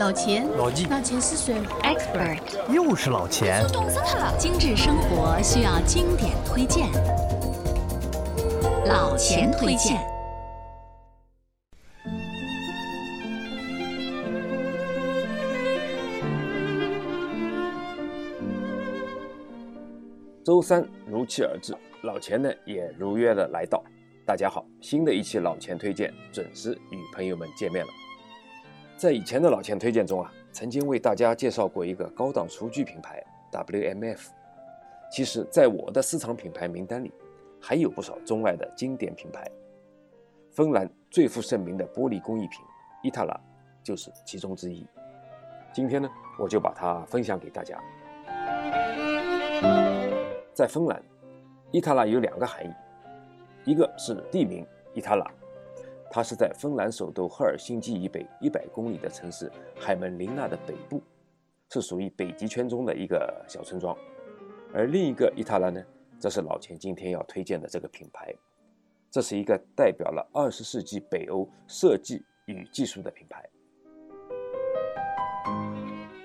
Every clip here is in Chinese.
老钱，老纪，老钱是谁？Expert，又是老钱。懂死他了。精致生活需要经典推荐，老钱推荐。周三如期而至，老钱呢也如约的来到。大家好，新的一期老钱推荐准时与朋友们见面了。在以前的老钱推荐中啊，曾经为大家介绍过一个高档厨具品牌 WMF。其实，在我的私藏品牌名单里，还有不少中外的经典品牌。芬兰最负盛名的玻璃工艺品伊塔拉就是其中之一。今天呢，我就把它分享给大家。在芬兰，伊塔拉有两个含义，一个是地名伊塔拉。它是在芬兰首都赫尔辛基以北一百公里的城市海门林纳的北部，是属于北极圈中的一个小村庄。而另一个伊塔拉呢，则是老钱今天要推荐的这个品牌。这是一个代表了二十世纪北欧设计与技术的品牌。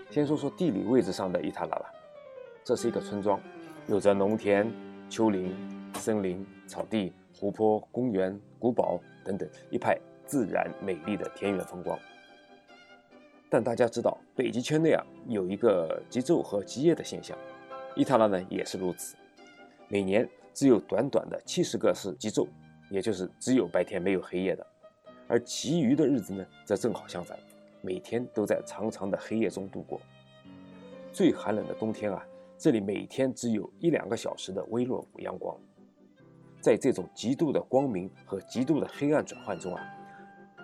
先说说地理位置上的伊塔拉吧，这是一个村庄，有着农田、丘陵、森林、草地、湖泊、公园、古堡。等等，一派自然美丽的田园风光。但大家知道，北极圈内啊有一个极昼和极夜的现象，伊塔拉呢也是如此。每年只有短短的七十个是极昼，也就是只有白天没有黑夜的。而其余的日子呢，则正好相反，每天都在长长的黑夜中度过。最寒冷的冬天啊，这里每天只有一两个小时的微弱阳光。在这种极度的光明和极度的黑暗转换中啊，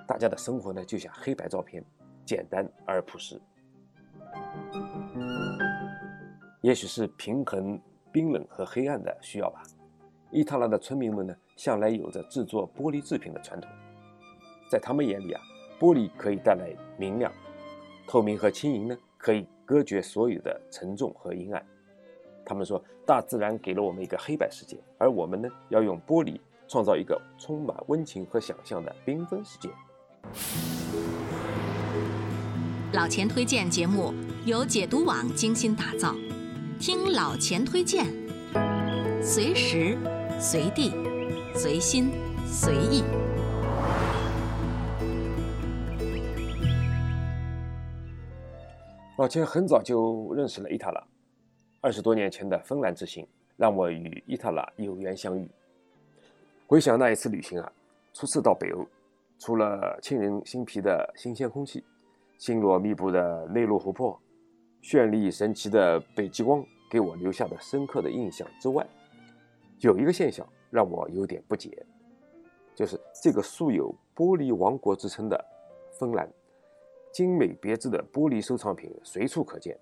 大家的生活呢就像黑白照片，简单而朴实。也许是平衡冰冷和黑暗的需要吧。伊塔拉的村民们呢，向来有着制作玻璃制品的传统，在他们眼里啊，玻璃可以带来明亮、透明和轻盈呢，可以隔绝所有的沉重和阴暗。他们说，大自然给了我们一个黑白世界，而我们呢，要用玻璃创造一个充满温情和想象的缤纷世界。老钱推荐节目由解读网精心打造，听老钱推荐，随时随地随心随意。老钱很早就认识了伊塔拉。二十多年前的芬兰之行，让我与伊塔拉有缘相遇。回想那一次旅行啊，初次到北欧，除了沁人心脾的新鲜空气、星罗密布的内陆湖泊、绚丽神奇的北极光给我留下的深刻的印象之外，有一个现象让我有点不解，就是这个素有“玻璃王国”之称的芬兰，精美别致的玻璃收藏品随处可见，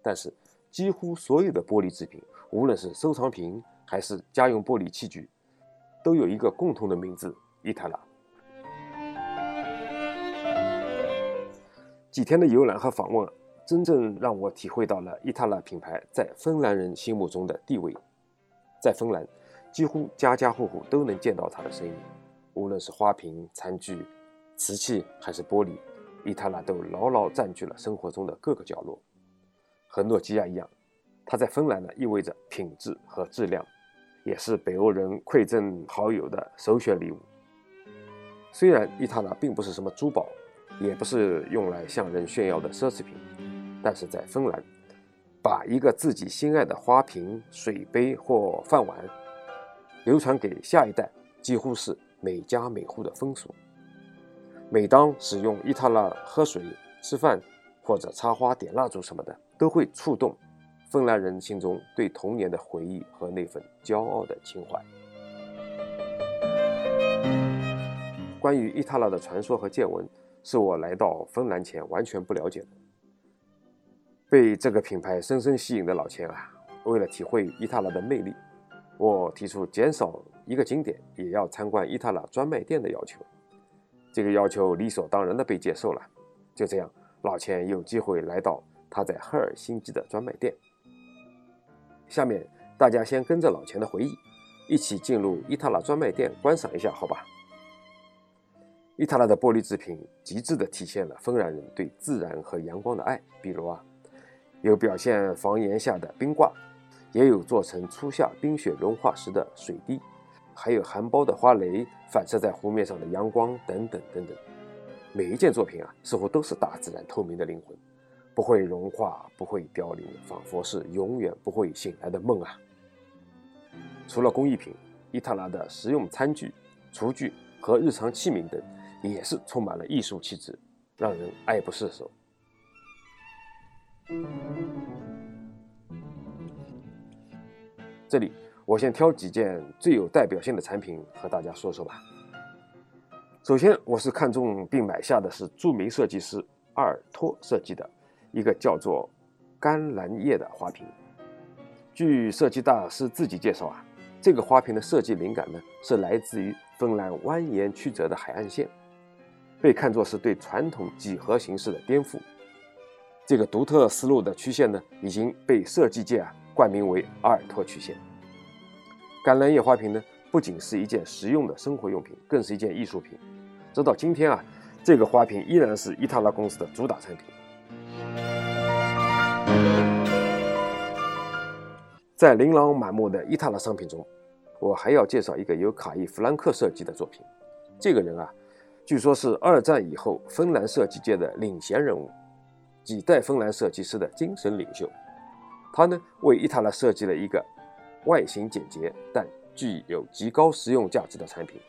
但是。几乎所有的玻璃制品，无论是收藏品还是家用玻璃器具，都有一个共同的名字——伊塔拉。几天的游览和访问，真正让我体会到了伊塔拉品牌在芬兰人心目中的地位。在芬兰，几乎家家户户都能见到它的身影，无论是花瓶、餐具、瓷器还是玻璃，伊塔拉都牢牢占据了生活中的各个角落。和诺基亚一样，它在芬兰呢意味着品质和质量，也是北欧人馈赠好友的首选礼物。虽然伊塔拉并不是什么珠宝，也不是用来向人炫耀的奢侈品，但是在芬兰，把一个自己心爱的花瓶、水杯或饭碗流传给下一代，几乎是每家每户的风俗。每当使用伊塔拉喝水、吃饭或者插花、点蜡烛什么的。都会触动芬兰人心中对童年的回忆和那份骄傲的情怀。关于伊塔拉的传说和见闻，是我来到芬兰前完全不了解的。被这个品牌深深吸引的老钱啊，为了体会伊塔拉的魅力，我提出减少一个景点也要参观伊塔拉专卖店的要求。这个要求理所当然的被接受了。就这样，老钱有机会来到。他在赫尔辛基的专卖店。下面大家先跟着老钱的回忆，一起进入伊塔拉专卖店观赏一下，好吧？伊塔拉的玻璃制品极致地体现了芬兰人对自然和阳光的爱。比如啊，有表现房檐下的冰挂，也有做成初夏冰雪融化时的水滴，还有含苞的花蕾反射在湖面上的阳光等等等等。每一件作品啊，似乎都是大自然透明的灵魂，不会融化，不会凋零，仿佛是永远不会醒来的梦啊。除了工艺品，伊塔拉的实用餐具、厨具和日常器皿等。也是充满了艺术气质，让人爱不释手。这里我先挑几件最有代表性的产品和大家说说吧。首先，我是看中并买下的是著名设计师阿尔托设计的一个叫做“甘蓝叶”的花瓶。据设计大师自己介绍啊，这个花瓶的设计灵感呢，是来自于芬兰蜿蜒曲折的海岸线。被看作是对传统几何形式的颠覆，这个独特思路的曲线呢，已经被设计界啊冠名为阿尔托曲线。橄榄叶花瓶呢，不仅是一件实用的生活用品，更是一件艺术品。直到今天啊，这个花瓶依然是伊塔拉公司的主打产品。在琳琅满目的伊塔拉商品中，我还要介绍一个由卡伊·弗兰克设计的作品。这个人啊。据说是二战以后芬兰设计界的领衔人物，几代芬兰设计师的精神领袖。他呢为伊塔拉设计了一个外形简洁但具有极高实用价值的产品。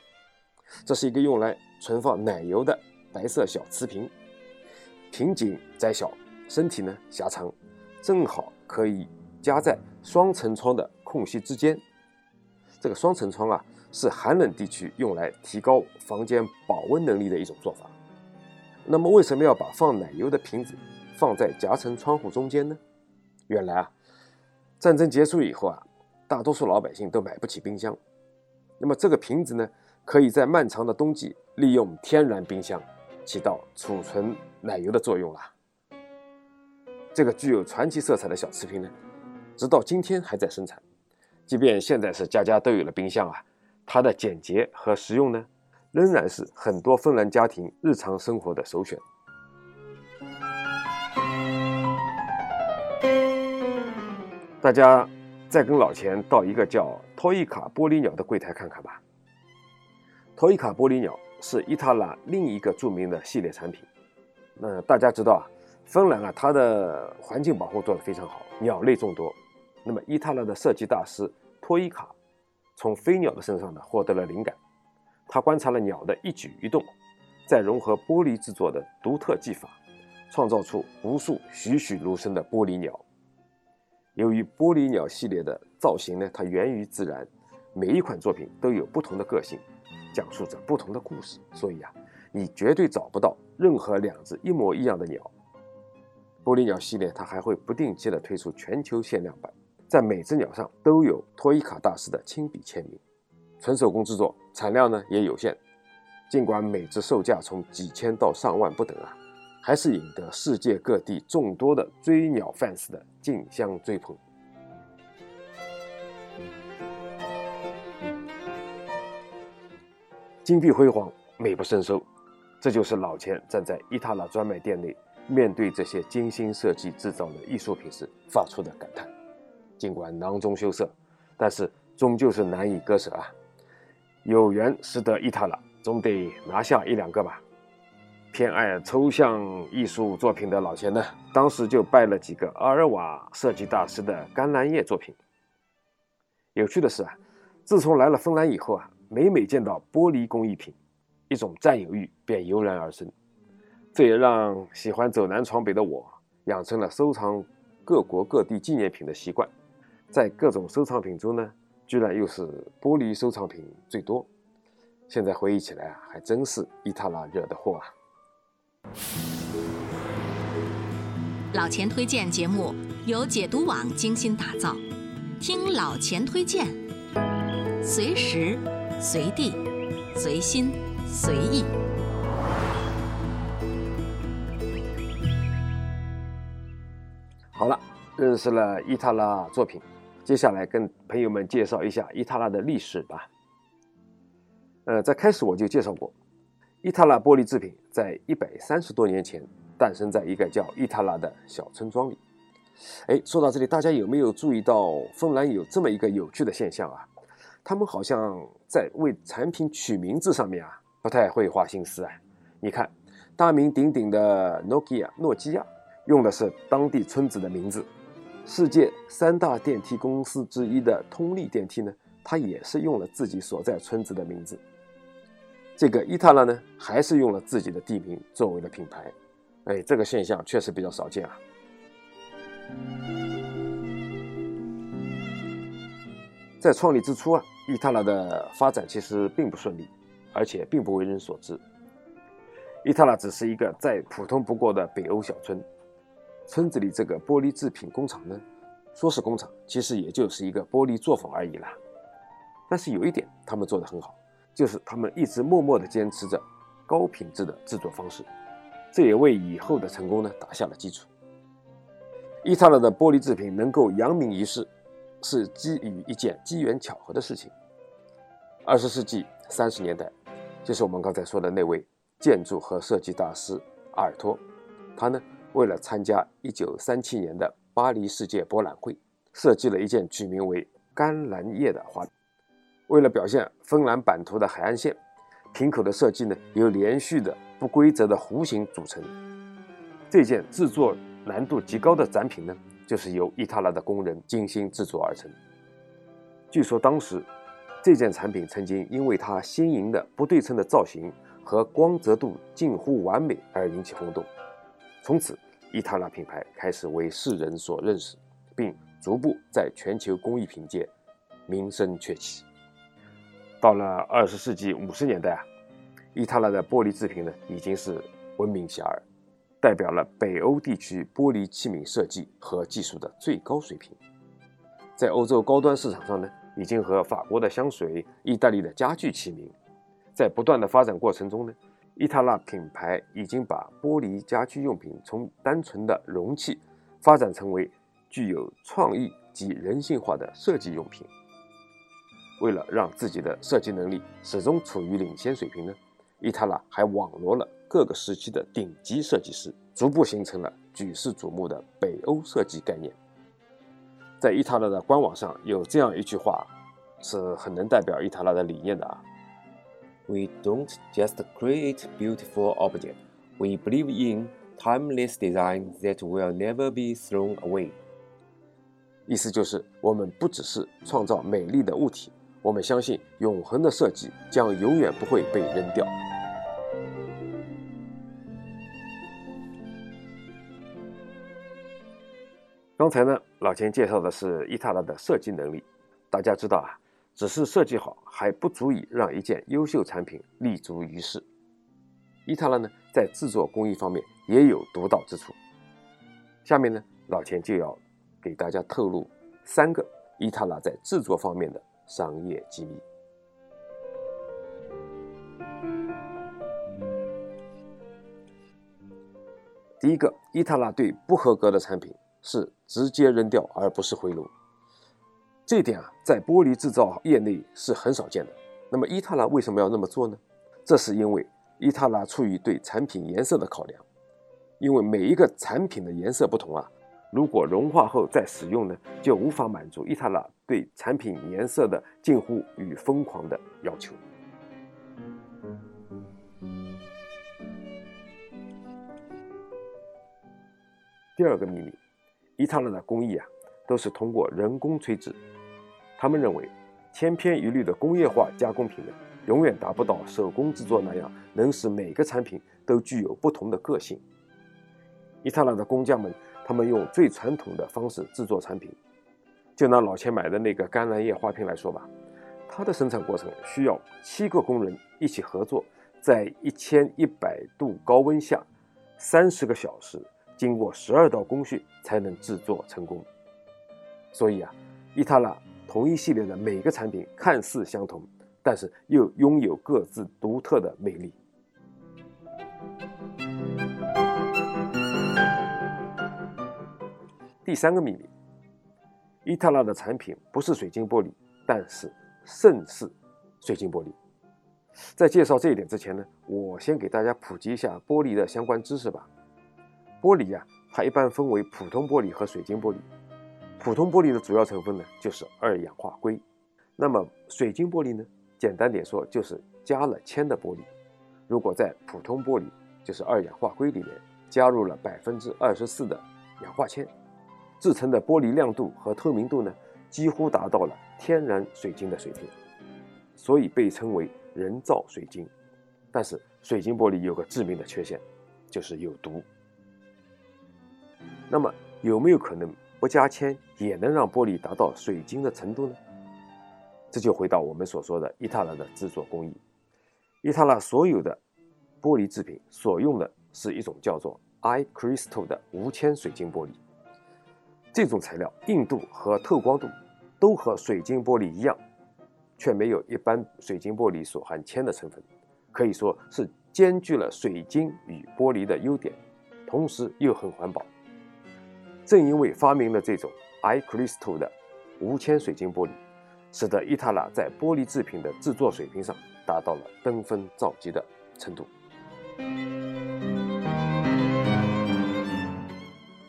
这是一个用来存放奶油的白色小瓷瓶，瓶颈窄小，身体呢狭长，正好可以夹在双层窗的空隙之间。这个双层窗啊。是寒冷地区用来提高房间保温能力的一种做法。那么，为什么要把放奶油的瓶子放在夹层窗户中间呢？原来啊，战争结束以后啊，大多数老百姓都买不起冰箱。那么，这个瓶子呢，可以在漫长的冬季利用天然冰箱，起到储存奶油的作用啦。这个具有传奇色彩的小瓷瓶呢，直到今天还在生产。即便现在是家家都有了冰箱啊。它的简洁和实用呢，仍然是很多芬兰家庭日常生活的首选。大家再跟老钱到一个叫托伊卡玻璃鸟的柜台看看吧。托伊卡玻璃鸟是伊塔拉另一个著名的系列产品。那大家知道啊，芬兰啊，它的环境保护做得非常好，鸟类众多。那么伊塔拉的设计大师托伊卡。从飞鸟的身上呢获得了灵感，他观察了鸟的一举一动，再融合玻璃制作的独特技法，创造出无数栩栩如生的玻璃鸟。由于玻璃鸟系列的造型呢，它源于自然，每一款作品都有不同的个性，讲述着不同的故事，所以啊，你绝对找不到任何两只一模一样的鸟。玻璃鸟系列它还会不定期的推出全球限量版。在每只鸟上都有托伊卡大师的亲笔签名，纯手工制作，产量呢也有限。尽管每只售价从几千到上万不等啊，还是引得世界各地众多的追鸟 fans 的竞相追捧。金碧辉煌，美不胜收，这就是老钱站在伊塔拉专卖店内，面对这些精心设计制造的艺术品时发出的感叹。尽管囊中羞涩，但是终究是难以割舍啊！有缘识得伊塔拉，总得拿下一两个吧。偏爱抽象艺术作品的老钱呢，当时就拜了几个阿尔瓦设计大师的橄榄叶作品。有趣的是啊，自从来了芬兰以后啊，每每见到玻璃工艺品，一种占有欲便油然而生。这也让喜欢走南闯北的我，养成了收藏各国各地纪念品的习惯。在各种收藏品中呢，居然又是玻璃收藏品最多。现在回忆起来啊，还真是伊塔拉惹的祸啊！老钱推荐节目由解读网精心打造，听老钱推荐，随时随地随心随意。好了，认识了伊塔拉作品。接下来跟朋友们介绍一下伊塔拉的历史吧。呃，在开始我就介绍过，伊塔拉玻璃制品在一百三十多年前诞生在一个叫伊塔拉的小村庄里。哎，说到这里，大家有没有注意到芬兰有这么一个有趣的现象啊？他们好像在为产品取名字上面啊，不太会花心思啊。你看，大名鼎鼎的 Nokia，诺基亚用的是当地村子的名字；世界三大电梯公司之一的通力电梯呢，它也是用了自己所在村子的名字。这个伊塔拉呢，还是用了自己的地名作为了品牌。哎，这个现象确实比较少见啊。在创立之初啊，伊塔拉的发展其实并不顺利，而且并不为人所知。伊塔拉只是一个再普通不过的北欧小村，村子里这个玻璃制品工厂呢，说是工厂，其实也就是一个玻璃作坊而已啦。但是有一点，他们做得很好，就是他们一直默默地坚持着高品质的制作方式，这也为以后的成功呢打下了基础。伊塔拉的玻璃制品能够扬名于世，是基于一件机缘巧合的事情。二十世纪三十年代，就是我们刚才说的那位建筑和设计大师阿尔托，他呢为了参加一九三七年的巴黎世界博览会，设计了一件取名为“甘蓝叶”的花。为了表现芬兰版图的海岸线，瓶口的设计呢由连续的不规则的弧形组成。这件制作。难度极高的展品呢，就是由伊塔拉的工人精心制作而成。据说当时这件产品曾经因为它新颖的不对称的造型和光泽度近乎完美而引起轰动。从此，伊塔拉品牌开始为世人所认识，并逐步在全球工艺品界名声鹊起。到了二十世纪五十年代啊，伊塔拉的玻璃制品呢已经是闻名遐迩。代表了北欧地区玻璃器皿设计和技术的最高水平，在欧洲高端市场上呢，已经和法国的香水、意大利的家具齐名。在不断的发展过程中呢，伊塔拉品牌已经把玻璃家居用品从单纯的容器发展成为具有创意及人性化的设计用品。为了让自己的设计能力始终处于领先水平呢，伊塔拉还网罗了。各个时期的顶级设计师，逐步形成了举世瞩目的北欧设计概念。在伊塔拉的官网上有这样一句话，是很能代表伊塔拉的理念的啊：“We don't just create beautiful objects, we believe in timeless design that will never be thrown away。”意思就是，我们不只是创造美丽的物体，我们相信永恒的设计将永远不会被扔掉。刚才呢，老钱介绍的是伊塔拉的设计能力。大家知道啊，只是设计好还不足以让一件优秀产品立足于世。伊塔拉呢，在制作工艺方面也有独到之处。下面呢，老钱就要给大家透露三个伊塔拉在制作方面的商业机密。第一个，伊塔拉对不合格的产品。是直接扔掉，而不是回炉。这点啊，在玻璃制造业内是很少见的。那么伊塔拉为什么要那么做呢？这是因为伊塔拉出于对产品颜色的考量，因为每一个产品的颜色不同啊，如果融化后再使用呢，就无法满足伊塔拉对产品颜色的近乎与疯狂的要求。第二个秘密。伊塔拉的工艺啊，都是通过人工吹制。他们认为，千篇一律的工业化加工品呢，永远达不到手工制作那样能使每个产品都具有不同的个性。伊塔拉的工匠们，他们用最传统的方式制作产品。就拿老钱买的那个橄榄叶花瓶来说吧，它的生产过程需要七个工人一起合作，在一千一百度高温下，三十个小时。经过十二道工序才能制作成功，所以啊，伊塔拉同一系列的每个产品看似相同，但是又拥有各自独特的魅力。第三个秘密，伊塔拉的产品不是水晶玻璃，但是胜似水晶玻璃。在介绍这一点之前呢，我先给大家普及一下玻璃的相关知识吧。玻璃呀，它一般分为普通玻璃和水晶玻璃。普通玻璃的主要成分呢，就是二氧化硅。那么水晶玻璃呢，简单点说就是加了铅的玻璃。如果在普通玻璃，就是二氧化硅里面加入了百分之二十四的氧化铅，制成的玻璃亮度和透明度呢，几乎达到了天然水晶的水平，所以被称为人造水晶。但是水晶玻璃有个致命的缺陷，就是有毒。那么有没有可能不加铅也能让玻璃达到水晶的程度呢？这就回到我们所说的伊塔拉的制作工艺。伊塔拉所有的玻璃制品所用的是一种叫做 iCrystal 的无铅水晶玻璃。这种材料硬度和透光度都和水晶玻璃一样，却没有一般水晶玻璃所含铅的成分，可以说是兼具了水晶与玻璃的优点，同时又很环保。正因为发明了这种 iCrystal 的无铅水晶玻璃，使得伊塔拉在玻璃制品的制作水平上达到了登峰造极的程度。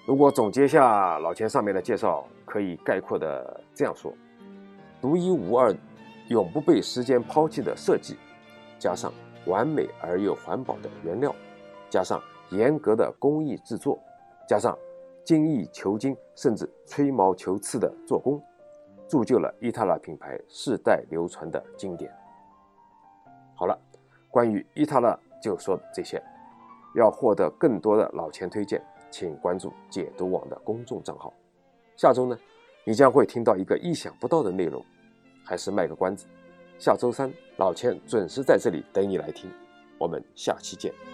如果总结下老钱上面的介绍，可以概括的这样说：独一无二、永不被时间抛弃的设计，加上完美而又环保的原料，加上严格的工艺制作，加上精益求精，甚至吹毛求疵的做工，铸就了伊塔拉品牌世代流传的经典。好了，关于伊塔拉就说这些。要获得更多的老钱推荐，请关注解读网的公众账号。下周呢，你将会听到一个意想不到的内容。还是卖个关子，下周三老钱准时在这里等你来听。我们下期见。